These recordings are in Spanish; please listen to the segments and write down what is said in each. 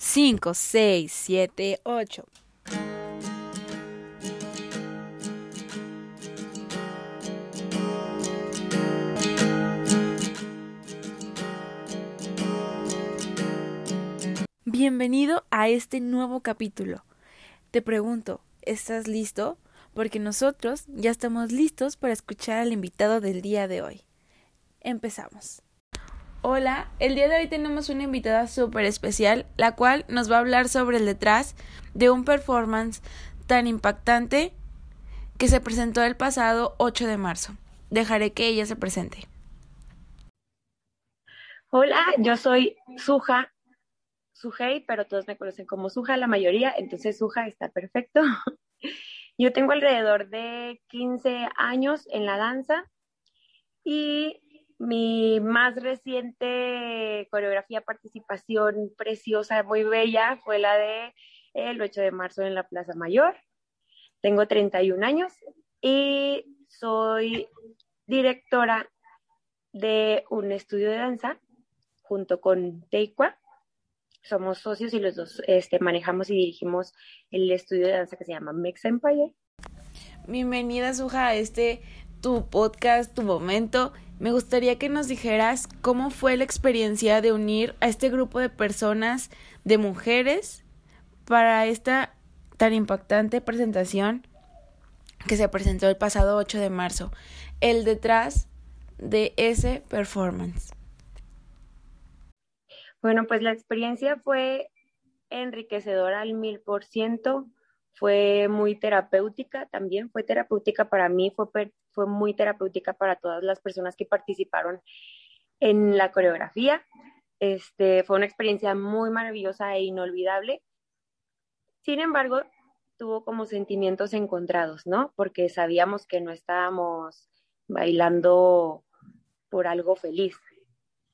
5, 6, 7, 8. Bienvenido a este nuevo capítulo. Te pregunto, ¿estás listo? Porque nosotros ya estamos listos para escuchar al invitado del día de hoy. Empezamos. Hola, el día de hoy tenemos una invitada súper especial, la cual nos va a hablar sobre el detrás de un performance tan impactante que se presentó el pasado 8 de marzo. Dejaré que ella se presente. Hola, yo soy Suja, Sujei, pero todos me conocen como Suja la mayoría, entonces Suja está perfecto. Yo tengo alrededor de 15 años en la danza y mi más reciente coreografía participación preciosa, muy bella, fue la de el 8 de marzo en la Plaza Mayor. Tengo 31 años y soy directora de un estudio de danza junto con Teikwa. Somos socios y los dos este, manejamos y dirigimos el estudio de danza que se llama Mex Empire. Bienvenida, Suja, a este tu podcast, tu momento. Me gustaría que nos dijeras cómo fue la experiencia de unir a este grupo de personas, de mujeres, para esta tan impactante presentación que se presentó el pasado 8 de marzo. El detrás de ese performance. Bueno, pues la experiencia fue enriquecedora al mil por ciento fue muy terapéutica también, fue terapéutica para mí, fue, fue muy terapéutica para todas las personas que participaron en la coreografía. Este, fue una experiencia muy maravillosa e inolvidable. Sin embargo, tuvo como sentimientos encontrados, ¿no? Porque sabíamos que no estábamos bailando por algo feliz,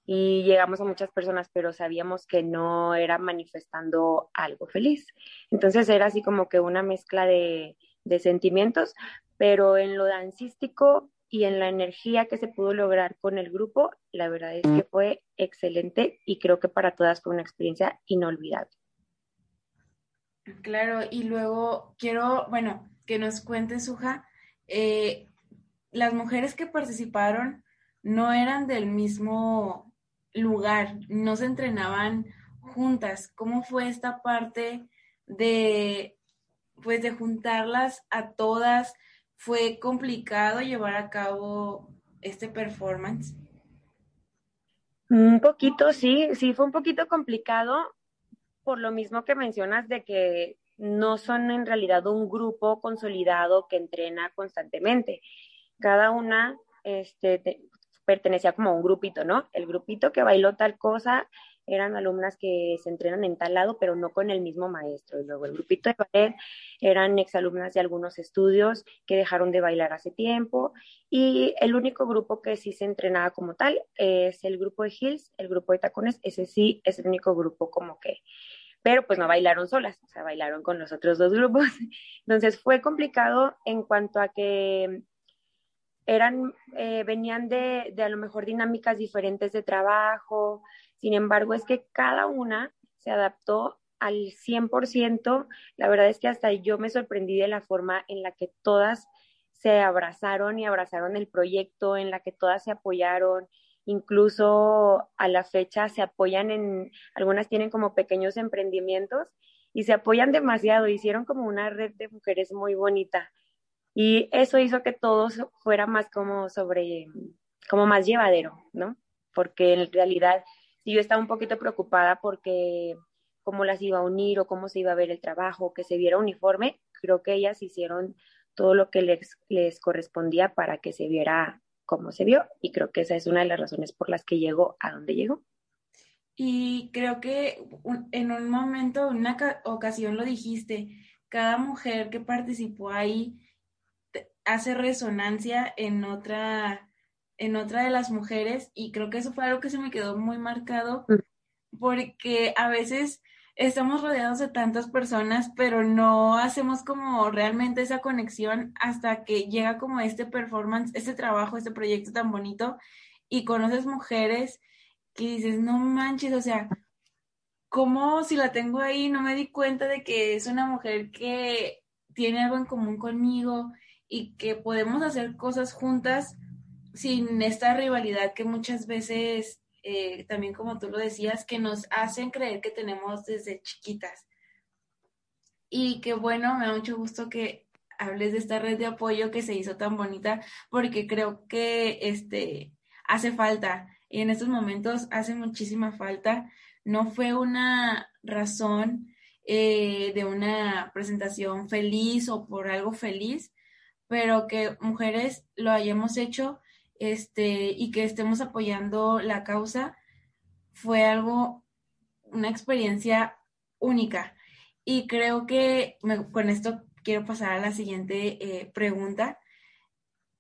y llegamos a muchas personas, pero sabíamos que no era manifestando algo feliz. Entonces era así como que una mezcla de, de sentimientos, pero en lo dancístico y en la energía que se pudo lograr con el grupo, la verdad es que fue excelente y creo que para todas fue una experiencia inolvidable. Claro, y luego quiero, bueno, que nos cuente, Suja, eh, las mujeres que participaron no eran del mismo lugar, no se entrenaban juntas. ¿Cómo fue esta parte de, pues, de juntarlas a todas? ¿Fue complicado llevar a cabo este performance? Un poquito, sí, sí, fue un poquito complicado por lo mismo que mencionas de que no son en realidad un grupo consolidado que entrena constantemente. Cada una este, pertenecía como a un grupito, ¿no? El grupito que bailó tal cosa eran alumnas que se entrenan en tal lado, pero no con el mismo maestro. Y luego el grupito de ballet eran exalumnas de algunos estudios que dejaron de bailar hace tiempo. Y el único grupo que sí se entrenaba como tal es el grupo de Hills, el grupo de tacones. Ese sí es el único grupo como que pero pues no bailaron solas, o sea, bailaron con los otros dos grupos. Entonces fue complicado en cuanto a que eran, eh, venían de, de a lo mejor dinámicas diferentes de trabajo, sin embargo es que cada una se adaptó al 100%, la verdad es que hasta yo me sorprendí de la forma en la que todas se abrazaron y abrazaron el proyecto, en la que todas se apoyaron, incluso a la fecha se apoyan en, algunas tienen como pequeños emprendimientos y se apoyan demasiado, hicieron como una red de mujeres muy bonita. Y eso hizo que todo fuera más como sobre, como más llevadero, ¿no? Porque en realidad, si yo estaba un poquito preocupada porque cómo las iba a unir o cómo se iba a ver el trabajo, que se viera uniforme, creo que ellas hicieron todo lo que les, les correspondía para que se viera como se vio y creo que esa es una de las razones por las que llegó a donde llegó. Y creo que en un momento, en una ocasión lo dijiste, cada mujer que participó ahí hace resonancia en otra, en otra de las mujeres y creo que eso fue algo que se me quedó muy marcado porque a veces estamos rodeados de tantas personas, pero no hacemos como realmente esa conexión hasta que llega como este performance, este trabajo, este proyecto tan bonito y conoces mujeres que dices, no manches, o sea, cómo si la tengo ahí no me di cuenta de que es una mujer que tiene algo en común conmigo y que podemos hacer cosas juntas sin esta rivalidad que muchas veces, eh, también como tú lo decías, que nos hacen creer que tenemos desde chiquitas. Y que bueno, me da mucho gusto que hables de esta red de apoyo que se hizo tan bonita, porque creo que este hace falta y en estos momentos hace muchísima falta. No fue una razón eh, de una presentación feliz o por algo feliz, pero que mujeres lo hayamos hecho este, y que estemos apoyando la causa fue algo, una experiencia única. Y creo que con esto quiero pasar a la siguiente eh, pregunta.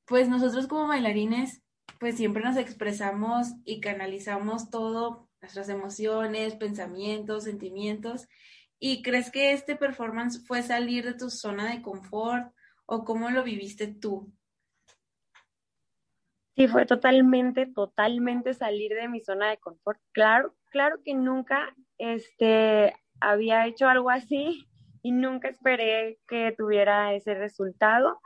Pues nosotros como bailarines, pues siempre nos expresamos y canalizamos todo, nuestras emociones, pensamientos, sentimientos. ¿Y crees que este performance fue salir de tu zona de confort o cómo lo viviste tú? Sí, fue totalmente, totalmente salir de mi zona de confort. Claro, claro que nunca este, había hecho algo así y nunca esperé que tuviera ese resultado.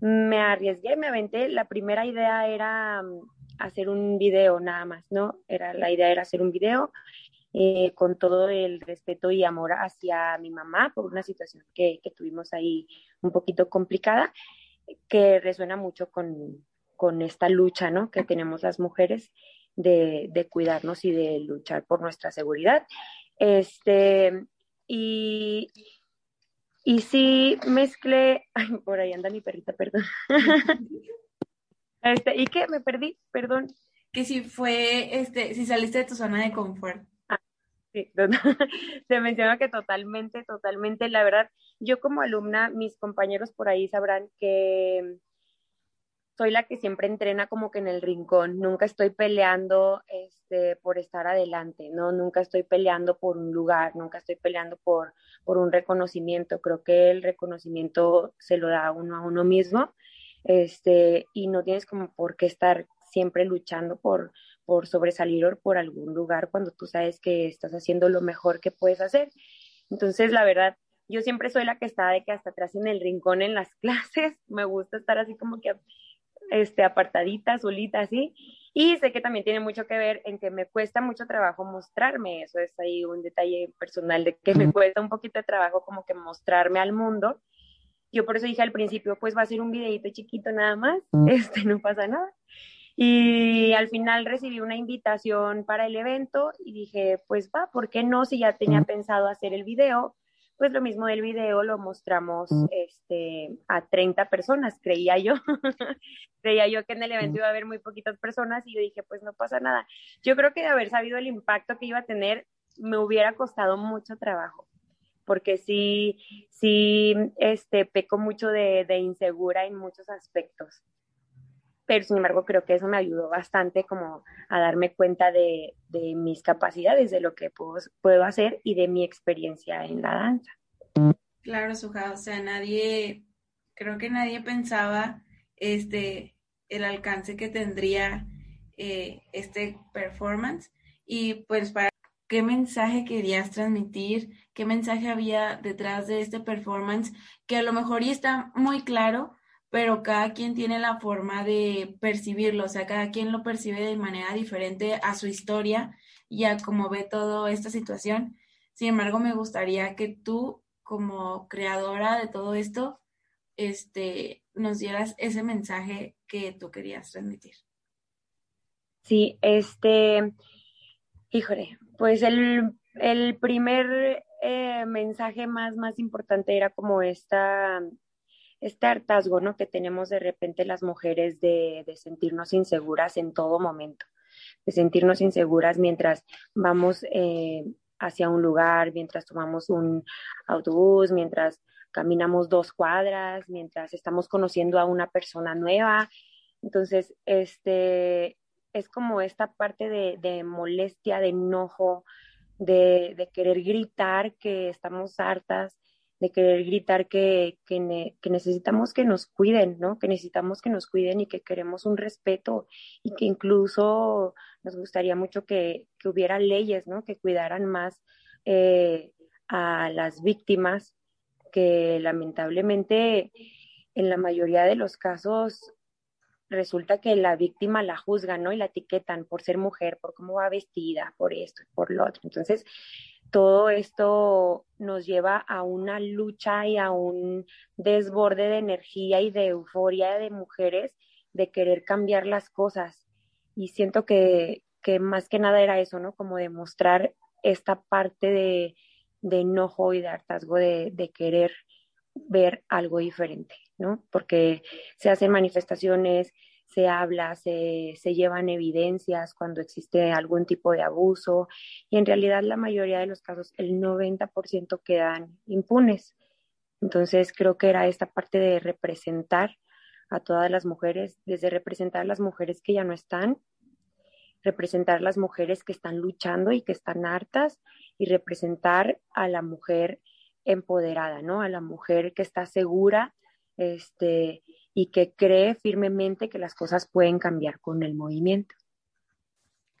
Me arriesgué, me aventé. La primera idea era mm, hacer un video nada más, ¿no? Era, la idea era hacer un video eh, con todo el respeto y amor hacia mi mamá por una situación que, que tuvimos ahí un poquito complicada, que resuena mucho con, con esta lucha ¿no? que tenemos las mujeres de, de, cuidarnos y de luchar por nuestra seguridad. Este, y, y sí mezclé, ay, por ahí anda mi perrita, perdón. este, ¿Y qué? Me perdí, perdón. Que si fue, este, si saliste de tu zona de confort. Sí, se menciona que totalmente, totalmente, la verdad, yo como alumna, mis compañeros por ahí sabrán que soy la que siempre entrena como que en el rincón, nunca estoy peleando este, por estar adelante, ¿no? Nunca estoy peleando por un lugar, nunca estoy peleando por, por un reconocimiento. Creo que el reconocimiento se lo da uno a uno mismo este, y no tienes como por qué estar siempre luchando por, por sobresalir o por algún lugar cuando tú sabes que estás haciendo lo mejor que puedes hacer. Entonces, la verdad, yo siempre soy la que está de que hasta atrás en el rincón en las clases, me gusta estar así como que este, apartadita, solita, así. Y sé que también tiene mucho que ver en que me cuesta mucho trabajo mostrarme, eso es ahí un detalle personal de que me cuesta un poquito de trabajo como que mostrarme al mundo. Yo por eso dije al principio, pues va a ser un videito chiquito nada más, este, no pasa nada. Y al final recibí una invitación para el evento y dije, pues va, ¿por qué no? Si ya tenía pensado hacer el video, pues lo mismo del video lo mostramos este, a 30 personas, creía yo. creía yo que en el evento iba a haber muy poquitas personas y yo dije, pues no pasa nada. Yo creo que de haber sabido el impacto que iba a tener, me hubiera costado mucho trabajo, porque sí, sí, este, peco mucho de, de insegura en muchos aspectos pero sin embargo creo que eso me ayudó bastante como a darme cuenta de, mis capacidades, de lo que puedo, puedo, hacer y de mi experiencia en la danza. Claro, Suja, o sea, nadie, creo que nadie pensaba este, el alcance que tendría eh, este performance. Y pues para qué mensaje querías transmitir, qué mensaje había detrás de este performance, que a lo mejor ya está muy claro, pero cada quien tiene la forma de percibirlo, o sea, cada quien lo percibe de manera diferente a su historia y a cómo ve toda esta situación. Sin embargo, me gustaría que tú, como creadora de todo esto, este, nos dieras ese mensaje que tú querías transmitir. Sí, este, híjole, pues el, el primer eh, mensaje más, más importante era como esta este hartazgo, ¿no? Que tenemos de repente las mujeres de, de, sentirnos inseguras en todo momento, de sentirnos inseguras mientras vamos eh, hacia un lugar, mientras tomamos un autobús, mientras caminamos dos cuadras, mientras estamos conociendo a una persona nueva. Entonces, este es como esta parte de, de molestia, de enojo, de, de querer gritar que estamos hartas, de querer gritar que, que, necesitamos que nos cuiden, ¿no? Que necesitamos que nos cuiden y que queremos un respeto y que incluso nos gustaría mucho que, que hubiera leyes, ¿no? Que cuidaran más eh, a las víctimas que lamentablemente en la mayoría de los casos resulta que la víctima la juzgan, ¿no? Y la etiquetan por ser mujer, por cómo va vestida, por esto, por lo otro. Entonces, todo esto nos lleva a una lucha y a un desborde de energía y de euforia de mujeres de querer cambiar las cosas. Y siento que, que más que nada era eso, ¿no? Como demostrar esta parte de, de enojo y de hartazgo de, de querer ver algo diferente, ¿no? Porque se hacen manifestaciones, se habla, se, se, llevan evidencias cuando existe algún tipo de abuso y en realidad la mayoría de los casos, el 90% quedan impunes. Entonces creo que era esta parte de representar a todas las mujeres, desde representar a las mujeres que ya no están, representar a las mujeres que están luchando y que están hartas y representar a la mujer empoderada, ¿no? A la mujer que está segura este, y que cree firmemente que las cosas pueden cambiar con el movimiento.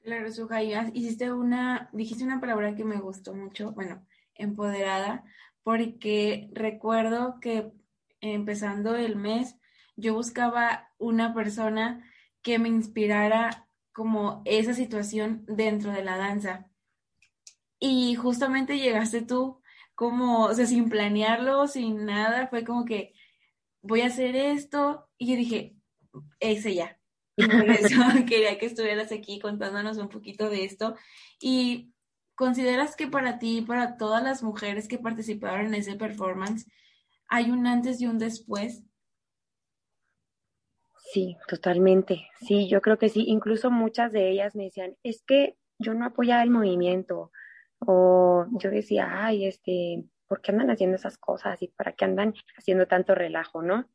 Claro, Sujaya, hiciste una, dijiste una palabra que me gustó mucho, bueno, empoderada, porque recuerdo que empezando el mes yo buscaba una persona que me inspirara como esa situación dentro de la danza. Y justamente llegaste tú como, o sea, sin planearlo, sin nada, fue como que voy a hacer esto. Y yo dije, ese ya. Y por eso quería que estuvieras aquí contándonos un poquito de esto. Y ¿consideras que para ti, para todas las mujeres que participaron en ese performance, hay un antes y un después? Sí, totalmente. Sí, yo creo que sí. Incluso muchas de ellas me decían, es que yo no apoyaba el movimiento. O yo decía, ay, este, ¿por qué andan haciendo esas cosas? ¿Y para qué andan haciendo tanto relajo, no?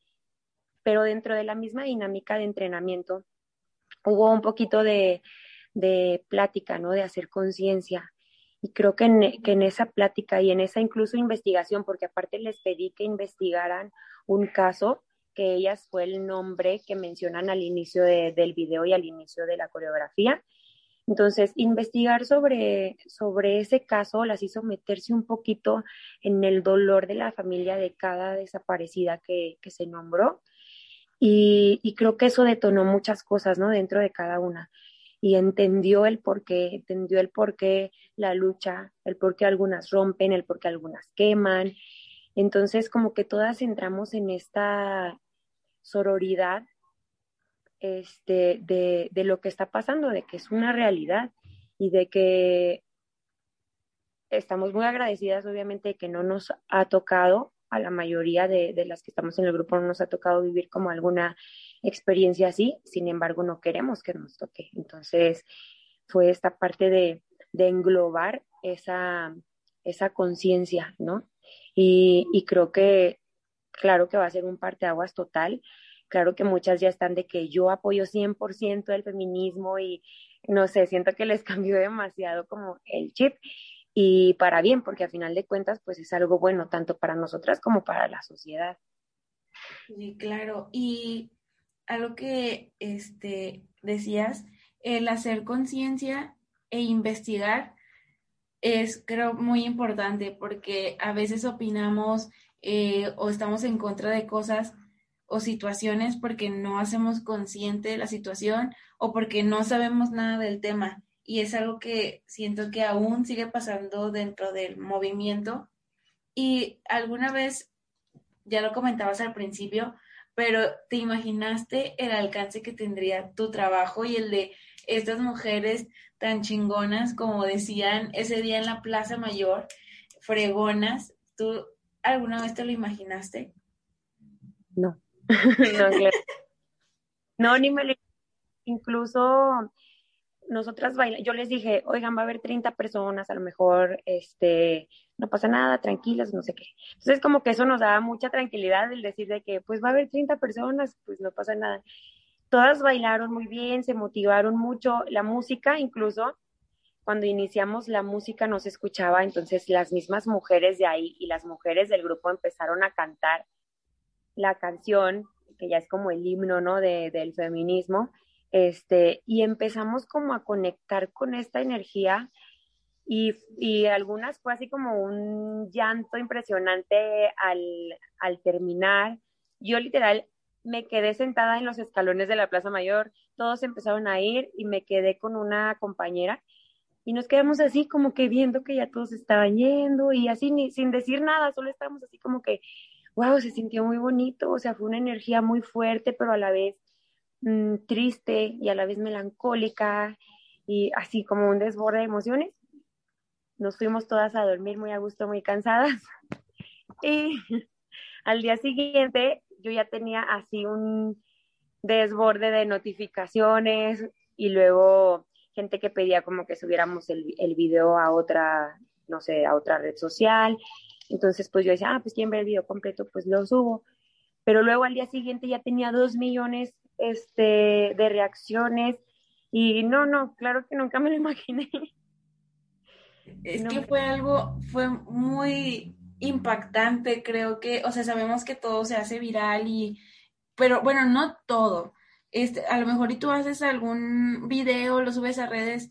Pero dentro de la misma dinámica de entrenamiento, hubo un poquito de, de plática, ¿no? De hacer conciencia. Y creo que en, en esa plática y en esa incluso investigación, porque aparte les pedí que investigaran un caso que ellas fue el nombre que mencionan al inicio del video y al inicio de la coreografía. Entonces, investigar sobre, sobre ese caso las hizo meterse un poquito en el dolor de la familia de cada desaparecida que, que se nombró. Y, creo que eso detonó muchas cosas, ¿no? Dentro de cada una. Y entendió el por qué, entendió el por qué la lucha, el por qué algunas rompen, el por qué algunas queman. Entonces, como que todas entramos en esta, sororidad este, de, de, lo que está pasando, de que es una realidad y de que estamos muy agradecidas, obviamente, de que no nos ha tocado, a la mayoría de, de, las que estamos en el grupo, no nos ha tocado vivir como alguna experiencia así, sin embargo, no queremos que nos toque. Entonces, fue esta parte de, de englobar esa, esa conciencia, ¿no? Y, y creo que claro que va a ser un parteaguas total. Claro que muchas ya están de que yo apoyo 100% el feminismo y no sé, siento que les cambió demasiado como el chip y para bien, porque a final de cuentas pues es algo bueno tanto para nosotras como para la sociedad. Sí, claro. Y algo que este, decías, el hacer conciencia e investigar es creo muy importante porque a veces opinamos eh, o estamos en contra de cosas o situaciones porque no hacemos consciente la situación o porque no sabemos nada del tema. Y es algo que siento que aún sigue pasando dentro del movimiento. Y alguna vez, ya lo comentabas al principio, pero ¿te imaginaste el alcance que tendría tu trabajo y el de estas mujeres tan chingonas, como decían ese día en la Plaza Mayor, fregonas? ¿Tú ¿Alguna vez te lo imaginaste? No, no, ni me lo Incluso nosotras bailamos, yo les dije, oigan, va a haber 30 personas, a lo mejor, este, no pasa nada, tranquilas, no sé qué. Entonces, como que eso nos daba mucha tranquilidad el decir de que, pues va a haber 30 personas, pues no pasa nada. Todas bailaron muy bien, se motivaron mucho, la música incluso, cuando iniciamos la música no se escuchaba, entonces las mismas mujeres de ahí y las mujeres del grupo empezaron a cantar la canción, que ya es como el himno, ¿no? De, del feminismo, este, y empezamos como a conectar con esta energía Y, y, algunas fue así como un llanto impresionante al, al terminar. Yo literal me quedé sentada en los escalones de la Plaza Mayor, todos empezaron a ir y me quedé con una compañera y nos quedamos así como que viendo que ya todos estaban yendo y así sin decir nada, solo estábamos así como que, wow, se sintió muy bonito, o sea, fue una energía muy fuerte, pero a la vez mmm, triste y a la vez melancólica y así como un desborde de emociones. Nos fuimos todas a dormir muy a gusto, muy cansadas. Y al día siguiente yo ya tenía así un desborde de notificaciones y luego gente que pedía como que subiéramos el, el video a otra, no sé, a otra red social. Entonces, pues yo decía, ah, pues quieren ver el video completo, pues lo subo. Pero luego al día siguiente ya tenía dos millones este, de reacciones y no, no, claro que nunca me lo imaginé. Es que fue algo, fue muy impactante, creo que, o sea, sabemos que todo se hace viral y, pero bueno, no todo. Este, a lo mejor y tú haces algún video, lo subes a redes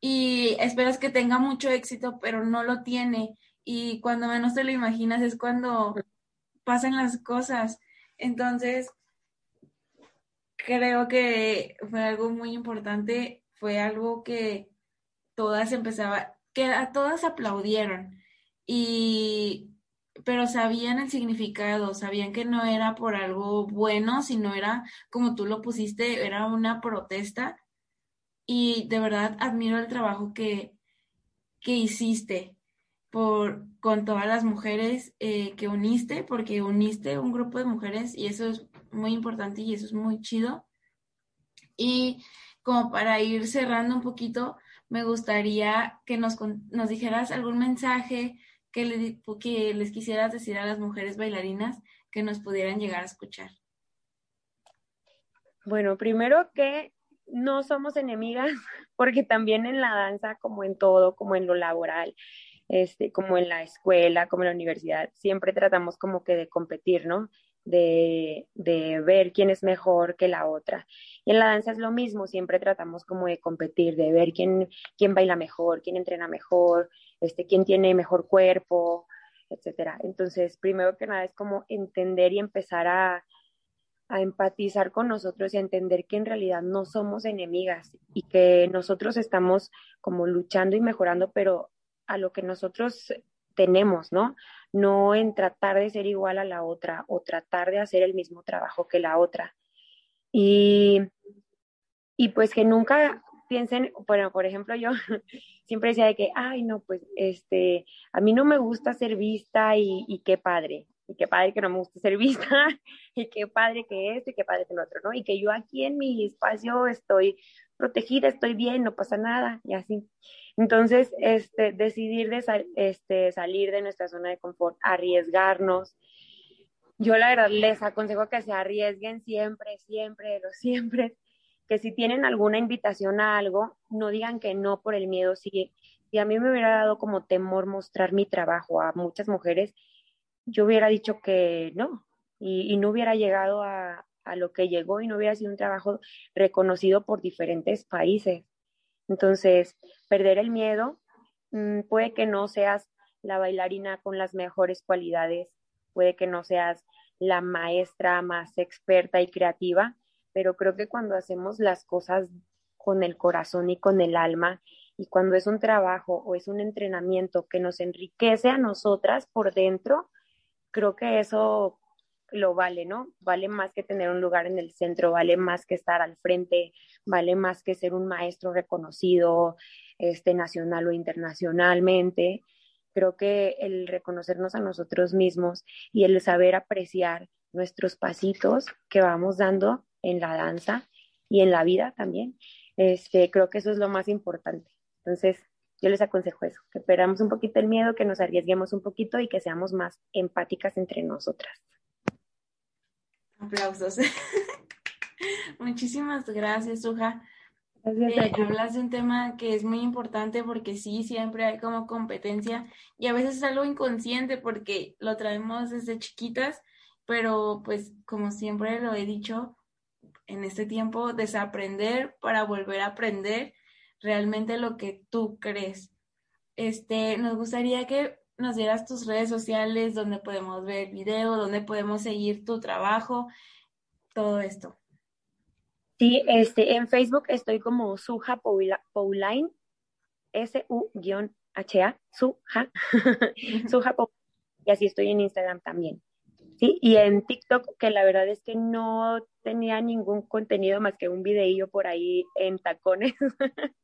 y esperas que tenga mucho éxito, pero no lo tiene. Y cuando menos te lo imaginas es cuando pasan las cosas. Entonces, creo que fue algo muy importante, fue algo que todas empezaba, que a todas aplaudieron. Y pero sabían el significado, sabían que no era por algo bueno, sino era, como tú lo pusiste, era una protesta. Y de verdad admiro el trabajo que, que hiciste por, con todas las mujeres eh, que uniste, porque uniste un grupo de mujeres y eso es muy importante y eso es muy chido. Y como para ir cerrando un poquito, me gustaría que nos, nos dijeras algún mensaje que, les quisieras decir a las mujeres bailarinas que nos pudieran llegar a escuchar? Bueno, primero que no somos enemigas, porque también en la danza, como en todo, como en lo laboral, este, como en la escuela, como en la universidad, siempre tratamos como que de competir, ¿no? De, de, ver quién es mejor que la otra. Y en la danza es lo mismo, siempre tratamos como de competir, de ver quién, quién baila mejor, quién entrena mejor, este, quién tiene mejor cuerpo, etcétera. Entonces, primero que nada es como entender y empezar a, a empatizar con nosotros y a entender que en realidad no somos enemigas y que nosotros estamos como luchando y mejorando, pero a lo que nosotros tenemos, ¿no? No en tratar de ser igual a la otra o tratar de hacer el mismo trabajo que la otra. Y, y pues que nunca piensen, bueno, por ejemplo, yo siempre decía de que, ay, no, pues, este, a mí no me gusta ser vista y, y qué padre, y qué padre que no me gusta ser vista, y qué padre que esto, y qué padre que lo otro, ¿no? Y que yo aquí en mi espacio estoy protegida, estoy bien, no pasa nada, y así. Entonces, este, decidir de este, salir de nuestra zona de confort, arriesgarnos. Yo la verdad les aconsejo que se arriesguen siempre, siempre, lo siempre, que si tienen alguna invitación a algo, no digan que no por el miedo. Si, si a mí me hubiera dado como temor mostrar mi trabajo a muchas mujeres, yo hubiera dicho que no y no hubiera llegado a, a, lo que llegó y no hubiera sido un trabajo reconocido por diferentes países. Entonces, perder el miedo, mmm, puede que no seas la bailarina con las mejores cualidades, puede que no seas la maestra más experta y creativa, pero creo que cuando hacemos las cosas con el corazón y con el alma, y cuando es un trabajo o es un entrenamiento que nos enriquece a nosotras por dentro, creo que eso lo vale, ¿no? Vale más que tener un lugar en el centro, vale más que estar al frente, vale más que ser un maestro reconocido este nacional o internacionalmente. Creo que el reconocernos a nosotros mismos y el saber apreciar nuestros pasitos que vamos dando en la danza y en la vida también. Este, creo que eso es lo más importante. Entonces, yo les aconsejo eso, que perdamos un poquito el miedo, que nos arriesguemos un poquito y que seamos más empáticas entre nosotras. Aplausos. Muchísimas gracias, Suja. Eh, hablas de un tema que es muy importante porque sí, siempre hay como competencia y a veces es algo inconsciente porque lo traemos desde chiquitas, pero pues como siempre lo he dicho, en este tiempo desaprender para volver a aprender realmente lo que tú crees. este, nos gustaría que nos dieras tus redes sociales, donde podemos ver video, donde podemos seguir tu trabajo, todo esto. Sí, este, en Facebook estoy como Suja Pauline, S-U-H-A, Suja, Suja y así estoy en Instagram también. Sí, y en TikTok, que la verdad es que no tenía ningún contenido más que un videillo por ahí en tacones.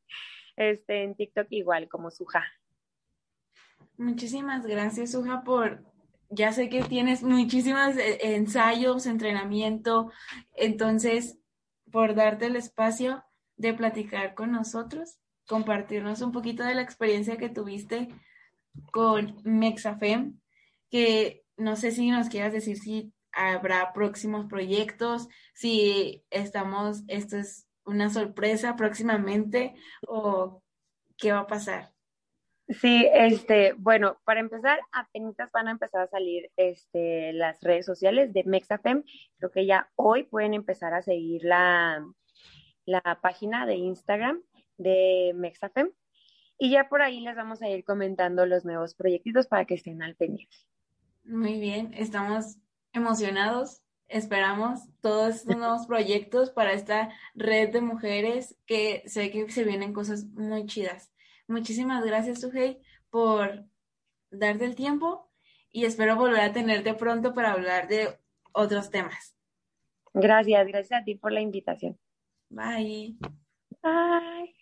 este, en TikTok igual, como Suja. Muchísimas gracias, Suja, por, ya sé que tienes muchísimos eh, ensayos, entrenamiento, entonces, por darte el espacio de platicar con nosotros, compartirnos un poquito de la experiencia que tuviste con Mexafem, que no sé si nos quieras decir si habrá próximos proyectos, si estamos, esto es una sorpresa próximamente o qué va a pasar. Sí, este, bueno, para empezar, apenas van a empezar a salir este, las redes sociales de Mexafem. Creo que ya hoy pueden empezar a seguir la, la página de Instagram de Mexafem. Y ya por ahí les vamos a ir comentando los nuevos proyectitos para que estén al pendiente. Muy bien, estamos emocionados. Esperamos todos estos nuevos proyectos para esta red de mujeres que sé que se vienen cosas muy chidas. Muchísimas gracias, Sujei, por darte el tiempo y espero volver a tenerte pronto para hablar de otros temas. Gracias, gracias a ti por la invitación. Bye. Bye.